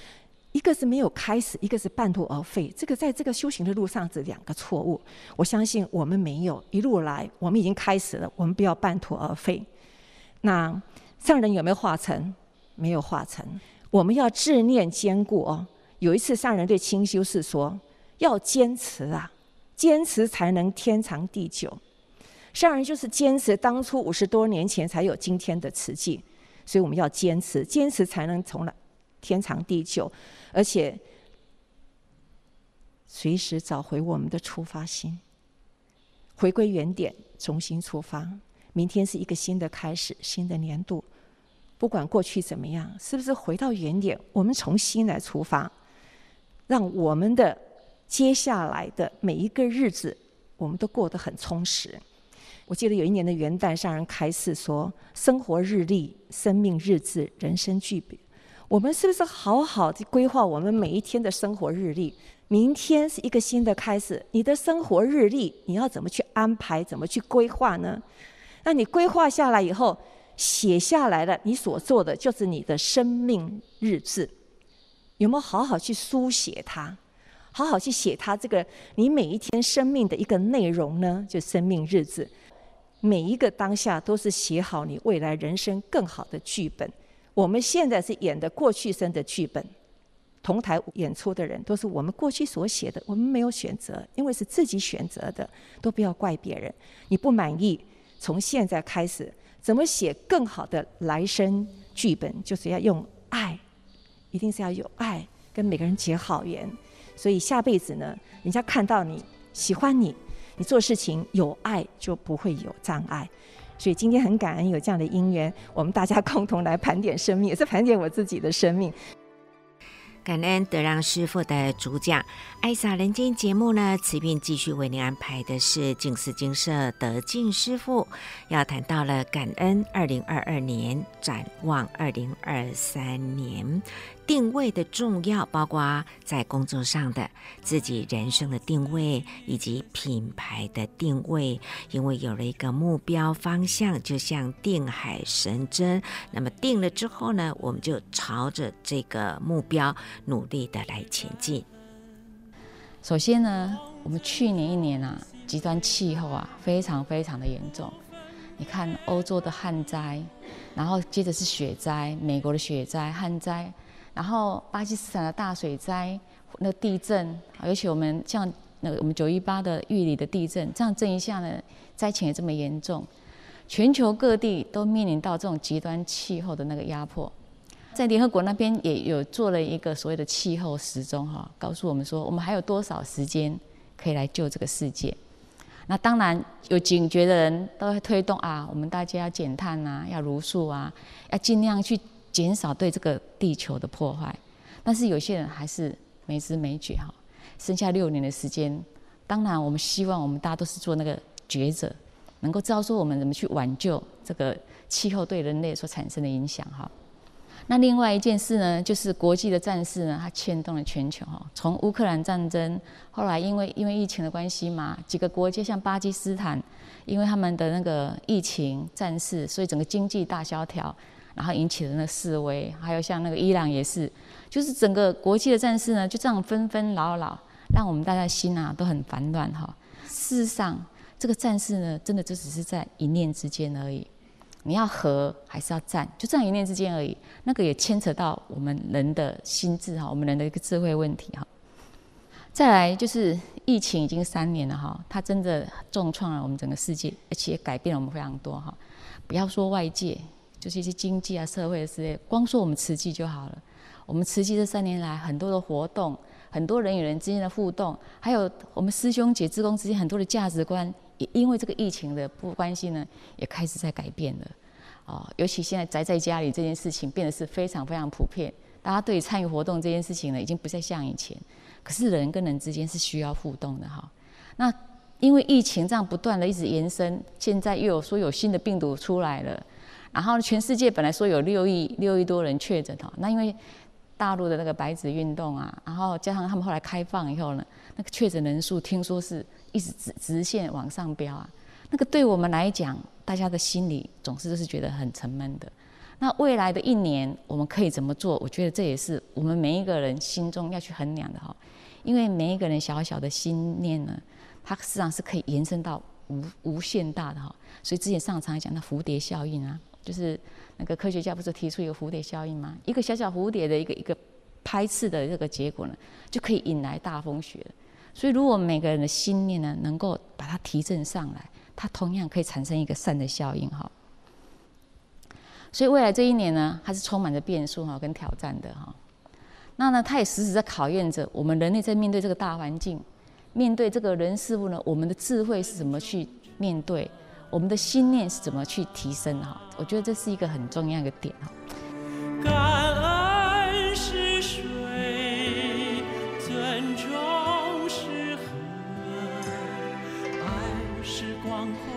一个是没有开始，一个是半途而废。这个在这个修行的路上是两个错误。我相信我们没有一路来，我们已经开始了，我们不要半途而废。那上人有没有化成？没有化成。我们要志念坚固哦。有一次上人对清修士说：“要坚持啊，坚持才能天长地久。”上人就是坚持，当初五十多年前才有今天的慈济。所以我们要坚持，坚持才能从来天长地久，而且随时找回我们的出发心，回归原点，重新出发。明天是一个新的开始，新的年度，不管过去怎么样，是不是回到原点？我们重新来出发，让我们的接下来的每一个日子，我们都过得很充实。我记得有一年的元旦，上人开示说：“生活日历，生命日志，人生剧本。”我们是不是好好的规划我们每一天的生活日历？明天是一个新的开始，你的生活日历你要怎么去安排？怎么去规划呢？那你规划下来以后，写下来了，你所做的就是你的生命日志。有没有好好去书写它？好好去写它这个你每一天生命的一个内容呢？就生命日志。每一个当下都是写好你未来人生更好的剧本。我们现在是演的过去生的剧本，同台演出的人都是我们过去所写的，我们没有选择，因为是自己选择的，都不要怪别人。你不满意，从现在开始怎么写更好的来生剧本，就是要用爱，一定是要有爱，跟每个人结好缘。所以下辈子呢，人家看到你喜欢你。你做事情有爱，就不会有障碍。所以今天很感恩有这样的因缘，我们大家共同来盘点生命，也是盘点我自己的生命。感恩德让师傅的主讲，爱洒人间节目呢，慈运继续为您安排的是净思精舍德进师傅要谈到了感恩二零二二年，展望二零二三年。定位的重要，包括在工作上的自己人生的定位，以及品牌的定位。因为有了一个目标方向，就像定海神针。那么定了之后呢，我们就朝着这个目标努力的来前进。首先呢，我们去年一年啊，极端气候啊，非常非常的严重。你看欧洲的旱灾，然后接着是雪灾，美国的雪灾、旱灾。然后巴基斯坦的大水灾，那地震，尤其我们像那个我们九一八的玉里的地震，这样震一下呢，灾情也这么严重，全球各地都面临到这种极端气候的那个压迫，在联合国那边也有做了一个所谓的气候时钟哈，告诉我们说我们还有多少时间可以来救这个世界。那当然有警觉的人都会推动啊，我们大家要减碳啊，要如数啊，要尽量去。减少对这个地球的破坏，但是有些人还是没知没觉哈。剩下六年的时间，当然我们希望我们大家都是做那个觉者，能够知道说我们怎么去挽救这个气候对人类所产生的影响哈。那另外一件事呢，就是国际的战事呢，它牵动了全球哈。从乌克兰战争，后来因为因为疫情的关系嘛，几个国家像巴基斯坦，因为他们的那个疫情战事，所以整个经济大萧条。然后引起的那示威，还有像那个伊朗也是，就是整个国际的战事呢，就这样纷纷扰扰，让我们大家心啊都很烦乱哈。事实上，这个战事呢，真的就只是在一念之间而已。你要和还是要战，就这样一念之间而已。那个也牵扯到我们人的心智哈，我们人的一个智慧问题哈。再来就是疫情已经三年了哈，它真的重创了我们整个世界，而且改变了我们非常多哈。不要说外界。就是一些经济啊、社会的事业，光说我们慈济就好了。我们慈济这三年来很多的活动，很多人与人之间的互动，还有我们师兄姐、志工之间很多的价值观，也因为这个疫情的不关系呢，也开始在改变了。哦，尤其现在宅在家里这件事情变得是非常非常普遍，大家对于参与活动这件事情呢，已经不再像以前。可是人跟人之间是需要互动的哈。那因为疫情这样不断的一直延伸，现在又有说有新的病毒出来了。然后全世界本来说有六亿六亿多人确诊哈，那因为大陆的那个白纸运动啊，然后加上他们后来开放以后呢，那个确诊人数听说是一直直直线往上飙啊。那个对我们来讲，大家的心里总是都是觉得很沉闷的。那未来的一年我们可以怎么做？我觉得这也是我们每一个人心中要去衡量的哈。因为每一个人小小的心念呢，它实际上是可以延伸到无无限大的哈。所以之前上场讲的蝴蝶效应啊。就是那个科学家不是提出一个蝴蝶效应吗？一个小小蝴蝶的一个一个拍翅的这个结果呢，就可以引来大风雪。所以，如果每个人的心念呢，能够把它提振上来，它同样可以产生一个善的效应哈。所以，未来这一年呢，它是充满着变数哈跟挑战的哈。那呢，它也时时在考验着我们人类在面对这个大环境，面对这个人事物呢，我们的智慧是怎么去面对。我们的心念是怎么去提升哈？我觉得这是一个很重要的点哈。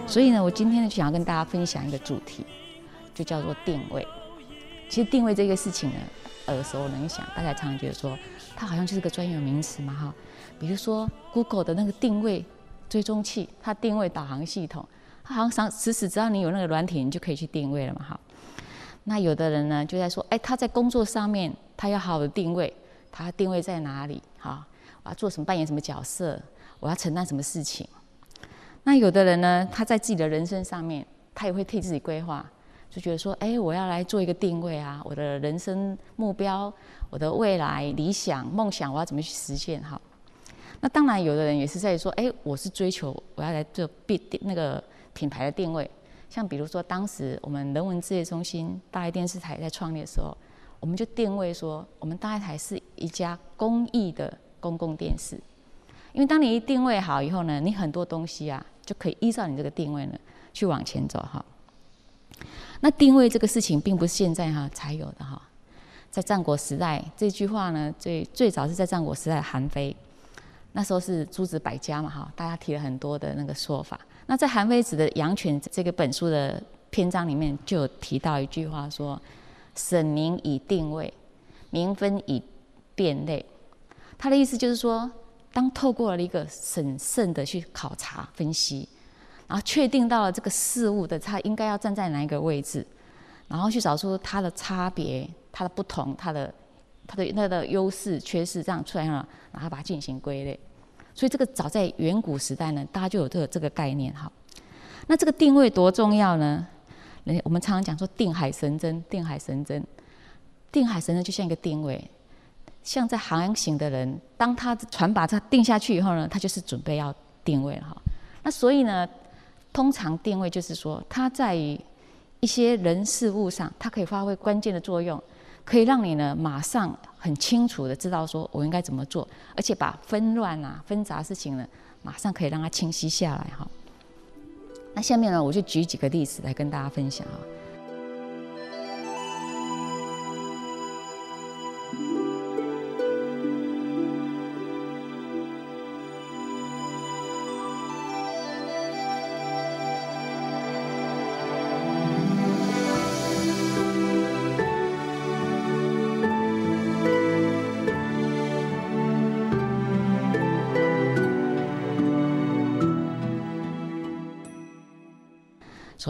所以呢，我今天呢，就想要跟大家分享一个主题，就叫做定位。其实定位这个事情呢，耳熟能详，大家常常觉得说，它好像就是个专有名词嘛哈。比如说 Google 的那个定位追踪器，它定位导航系统。好像时时只要你有那个软体，你就可以去定位了嘛，哈。那有的人呢就在说，哎，他在工作上面，他要好的定位，他定位在哪里？哈，我要做什么，扮演什么角色？我要承担什么事情？那有的人呢，他在自己的人生上面，他也会替自己规划，就觉得说，哎，我要来做一个定位啊，我的人生目标，我的未来理想、梦想，我要怎么去实现？哈。那当然，有的人也是在说，哎，我是追求我要来做必定那个。品牌的定位，像比如说，当时我们人文志业中心大爱电视台在创立的时候，我们就定位说，我们大爱台是一家公益的公共电视。因为当你一定位好以后呢，你很多东西啊，就可以依照你这个定位呢去往前走哈。那定位这个事情并不是现在哈才有的哈，在战国时代，这句话呢，最最早是在战国时代韩非，那时候是诸子百家嘛，哈，大家提了很多的那个说法。那在韩非子的《羊犬》这个本书的篇章里面，就有提到一句话说：“审名以定位，名分以辨类。”他的意思就是说，当透过了一个审慎的去考察分析，然后确定到了这个事物的它应该要站在哪一个位置，然后去找出它的差别。它的不同，它的它的那个优势、缺失，这样出来了，然后把它进行归类。所以这个早在远古时代呢，大家就有这个这个概念哈。那这个定位多重要呢？人我们常常讲说定海神针，定海神针，定海神针就像一个定位，像在航行的人，当他船把它定下去以后呢，他就是准备要定位了哈。那所以呢，通常定位就是说，它在于一些人事物上，它可以发挥关键的作用。可以让你呢马上很清楚的知道说我应该怎么做，而且把纷乱啊、纷杂事情呢，马上可以让它清晰下来哈。那下面呢，我就举几个例子来跟大家分享啊。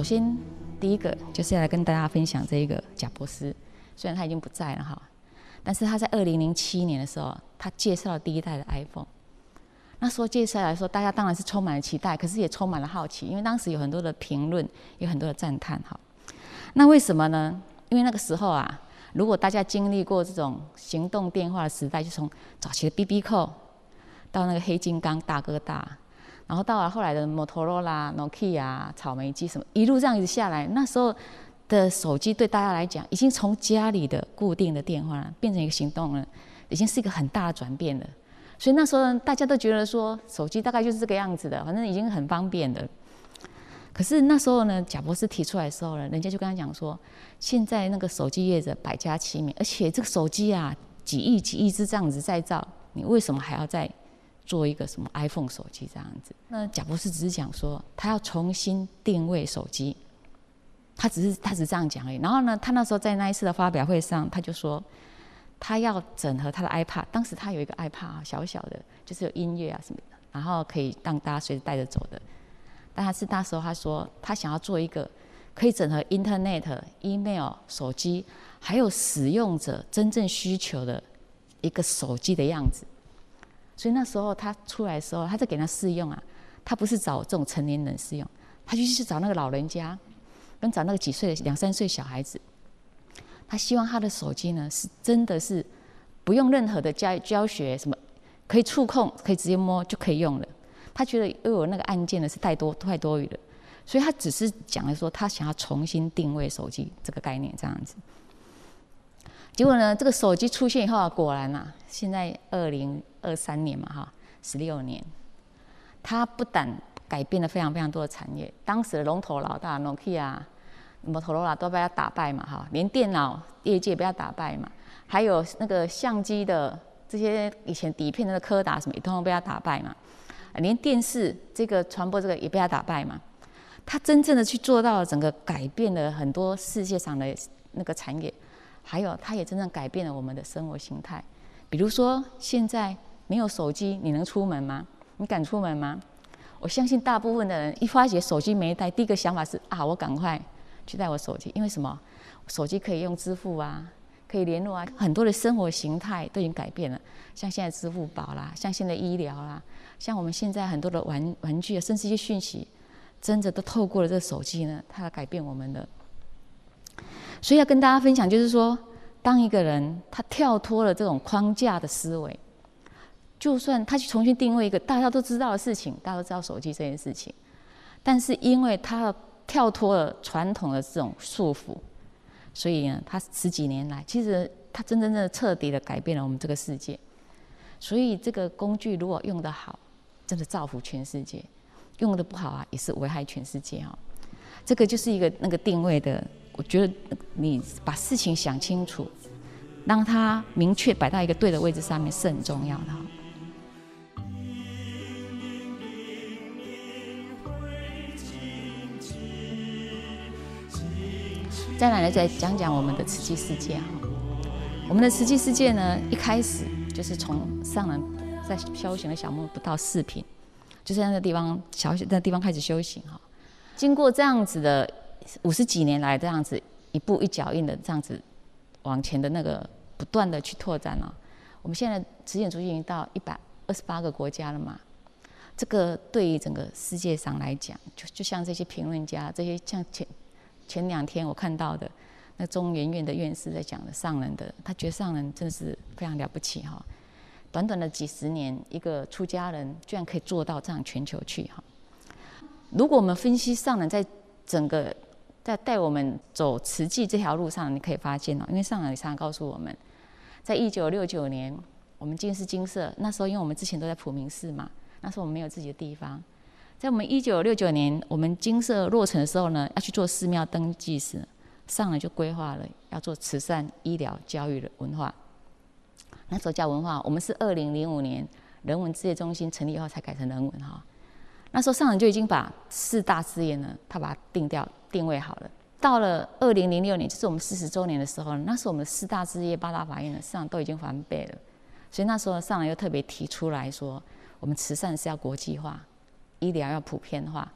首先，第一个就是要来跟大家分享这一个贾伯斯，虽然他已经不在了哈，但是他在二零零七年的时候，他介绍了第一代的 iPhone。那时候介绍来说，大家当然是充满了期待，可是也充满了好奇，因为当时有很多的评论，有很多的赞叹哈。那为什么呢？因为那个时候啊，如果大家经历过这种行动电话的时代，就从早期的 BB 扣到那个黑金刚大哥大。然后到了后来的摩托罗拉、诺基亚、草莓机什么，一路这样子下来，那时候的手机对大家来讲，已经从家里的固定的电话变成一个行动了，已经是一个很大的转变了。所以那时候大家都觉得说，手机大概就是这个样子的，反正已经很方便的。可是那时候呢，贾博士提出来的时候呢，人家就跟他讲说，现在那个手机业者百家齐名，而且这个手机啊，几亿几亿只这样子在造，你为什么还要再？做一个什么 iPhone 手机这样子，那贾博士只是讲说他要重新定位手机，他只是他只是这样讲而已。然后呢，他那时候在那一次的发表会上，他就说他要整合他的 iPad，当时他有一个 iPad 小小的，就是有音乐啊什么的，然后可以让大家随时带着走的。但他是那时候他说他想要做一个可以整合 Internet、Email、手机，还有使用者真正需求的一个手机的样子。所以那时候他出来的时候，他在给他试用啊，他不是找这种成年人试用，他就去找那个老人家，跟找那个几岁的两三岁小孩子。他希望他的手机呢是真的是不用任何的教教学，什么可以触控，可以直接摸就可以用了。他觉得因为我那个按键呢是太多太多余了，所以他只是讲了说他想要重新定位手机这个概念这样子。结果呢，这个手机出现以后啊，果然啊，现在二零二三年嘛，哈，十六年，它不但改变了非常非常多的产业，当时的龙头老大 Nokia、摩托罗拉都被它打败嘛，哈，连电脑业界被它打败嘛，还有那个相机的这些以前底片的那个柯达什么，也通通被它打败嘛，连电视这个传播这个也被它打败嘛，它真正的去做到了整个改变了很多世界上的那个产业。还有，它也真正改变了我们的生活形态。比如说，现在没有手机，你能出门吗？你敢出门吗？我相信大部分的人一发觉手机没带，第一个想法是啊，我赶快去带我手机。因为什么？手机可以用支付啊，可以联络啊，很多的生活形态都已经改变了。像现在支付宝啦，像现在医疗啦，像我们现在很多的玩玩具啊，甚至一些讯息，真的都透过了这个手机呢，它改变我们的。所以要跟大家分享，就是说，当一个人他跳脱了这种框架的思维，就算他去重新定位一个大家都知道的事情，大家都知道手机这件事情，但是因为他跳脱了传统的这种束缚，所以呢，他十几年来，其实他真真正正彻底的改变了我们这个世界。所以这个工具如果用得好，真的造福全世界；用得不好啊，也是危害全世界哈。这个就是一个那个定位的。我觉得你把事情想清楚，让它明确摆到一个对的位置上面是很重要的。再来呢，再讲讲我们的慈济世界哈。我们的慈济世界呢，一开始就是从上人在修行的小木不到四坪，就在那个地方小那个地方开始修行哈。经过这样子的五十几年来这样子一步一脚印的这样子往前的那个不断的去拓展了，我们现在慈济已经到一百二十八个国家了嘛。这个对于整个世界上来讲，就就像这些评论家，这些像前前两天我看到的那中研院的院士在讲的上人的，他觉得上人真的是非常了不起哈。短短的几十年，一个出家人居然可以做到这样全球去哈。如果我们分析上人在整个在带我们走慈济这条路上，你可以发现哦，因为上人常常告诉我们，在一九六九年，我们金狮金舍那时候，因为我们之前都在普明寺嘛，那时候我们没有自己的地方，在我们一九六九年我们金舍落成的时候呢，要去做寺庙登记时，上人就规划了要做慈善、医疗、教育的文化。那时候叫文化，我们是二零零五年人文志业中心成立以后才改成人文哈。那时候上人就已经把四大事业呢，他把它定掉定位好了。到了二零零六年，就是我们四十周年的时候，那时候我们四大置业八大法印呢，上都已经完备了。所以那时候上来又特别提出来说，我们慈善是要国际化，医疗要普遍化，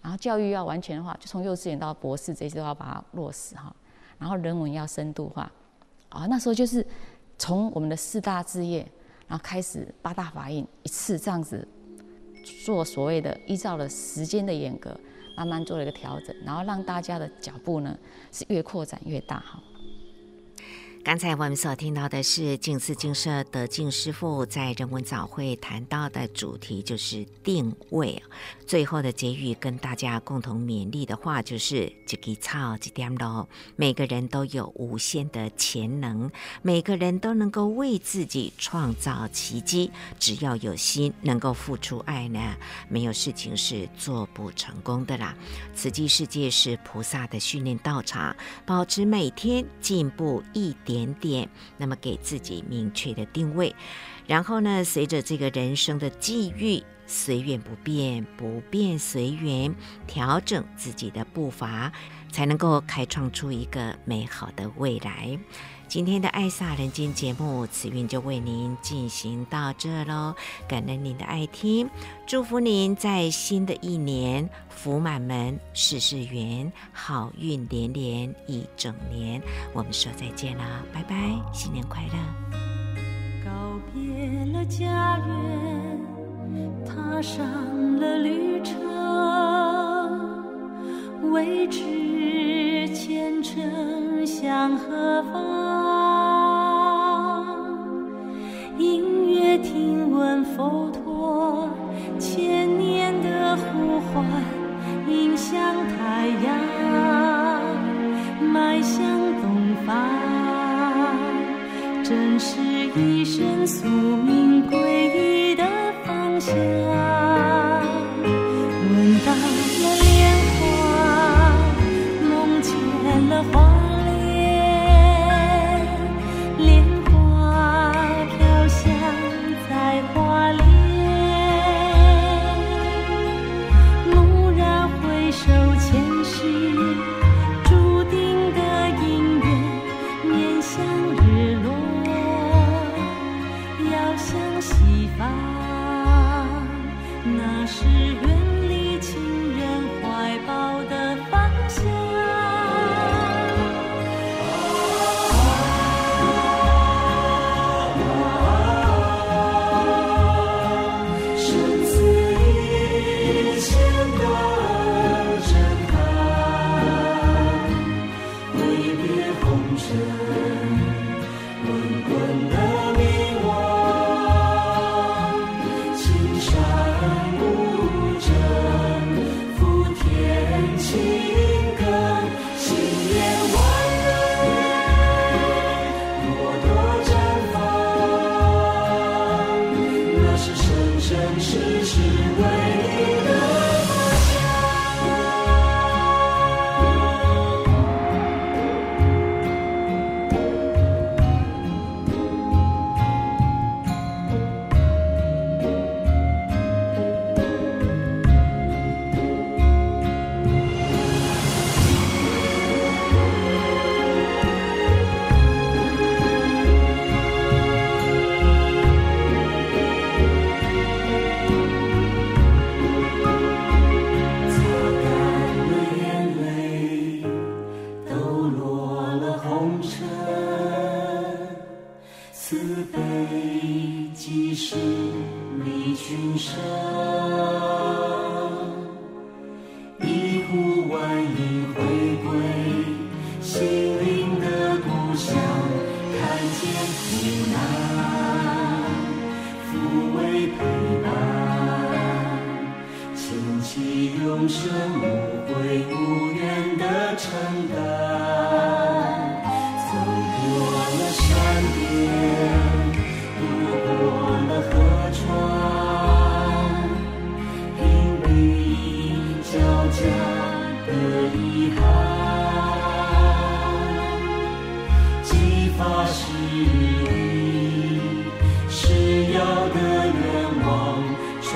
然后教育要完全化，就从幼稚园到博士这些都要把它落实哈。然后人文要深度化，啊，那时候就是从我们的四大置业，然后开始八大法院一次这样子。做所谓的依照了时间的严格，慢慢做了一个调整，然后让大家的脚步呢是越扩展越大哈。刚才我们所听到的是静思精舍德静师父在人文早会谈到的主题，就是定位。最后的结语跟大家共同勉励的话，就是“一枝草，一点咯”。每个人都有无限的潜能，每个人都能够为自己创造奇迹。只要有心，能够付出爱呢，没有事情是做不成功的啦。慈济世界是菩萨的训练道场，保持每天进步一点。点点，那么给自己明确的定位，然后呢，随着这个人生的际遇，随缘不变，不变随缘，调整自己的步伐，才能够开创出一个美好的未来。今天的爱萨人间节目，慈韵就为您进行到这喽。感恩您的爱听，祝福您在新的一年福满门，事事圆，好运连连一整年。我们说再见了，拜拜，新年快乐！告别了家园，踏上了旅程，未知前程向何方。听闻佛陀千年的呼唤，迎向太阳，迈向东方，正是一生宿命归依的方向。无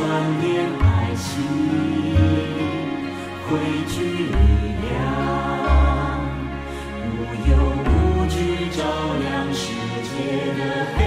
想念爱情汇聚力量。无忧无惧照亮世界的黑。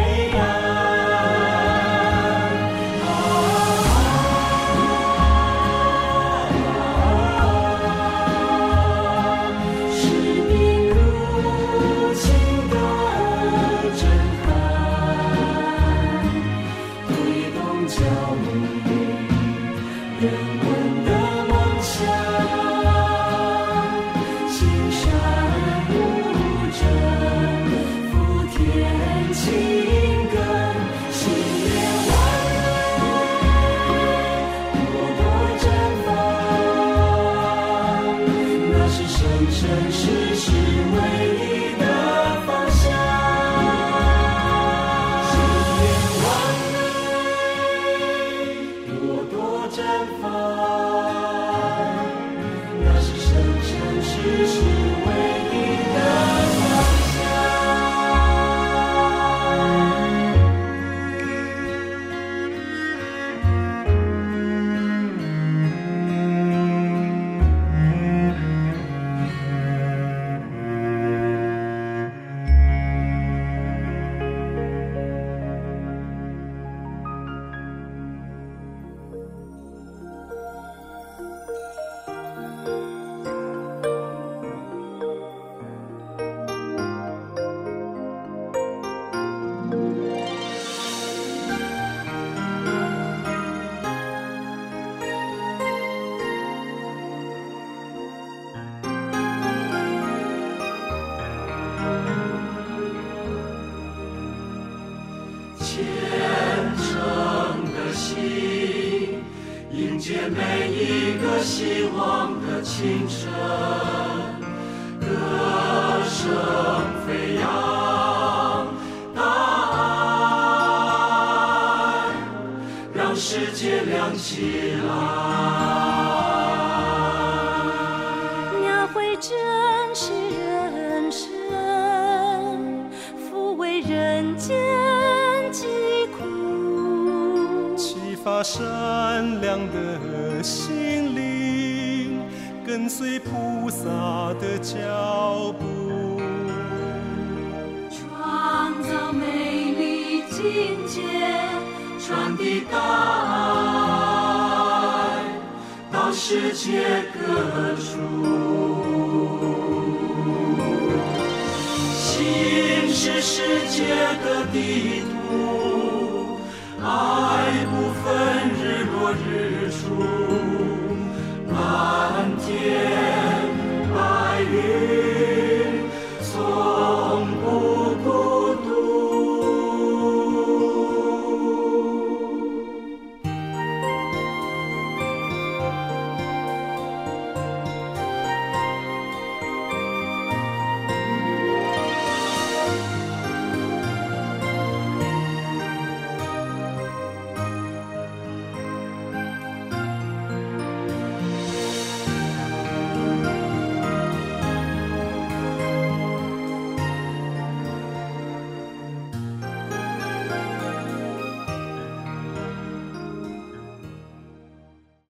一个希望的清晨，歌声飞扬，大案让世界亮起来。描绘真实人生，抚慰人间疾苦，启发善良的。随菩萨的脚步。创造美丽境界传递大爱到世界各处。心是世界的地图爱不分日落日。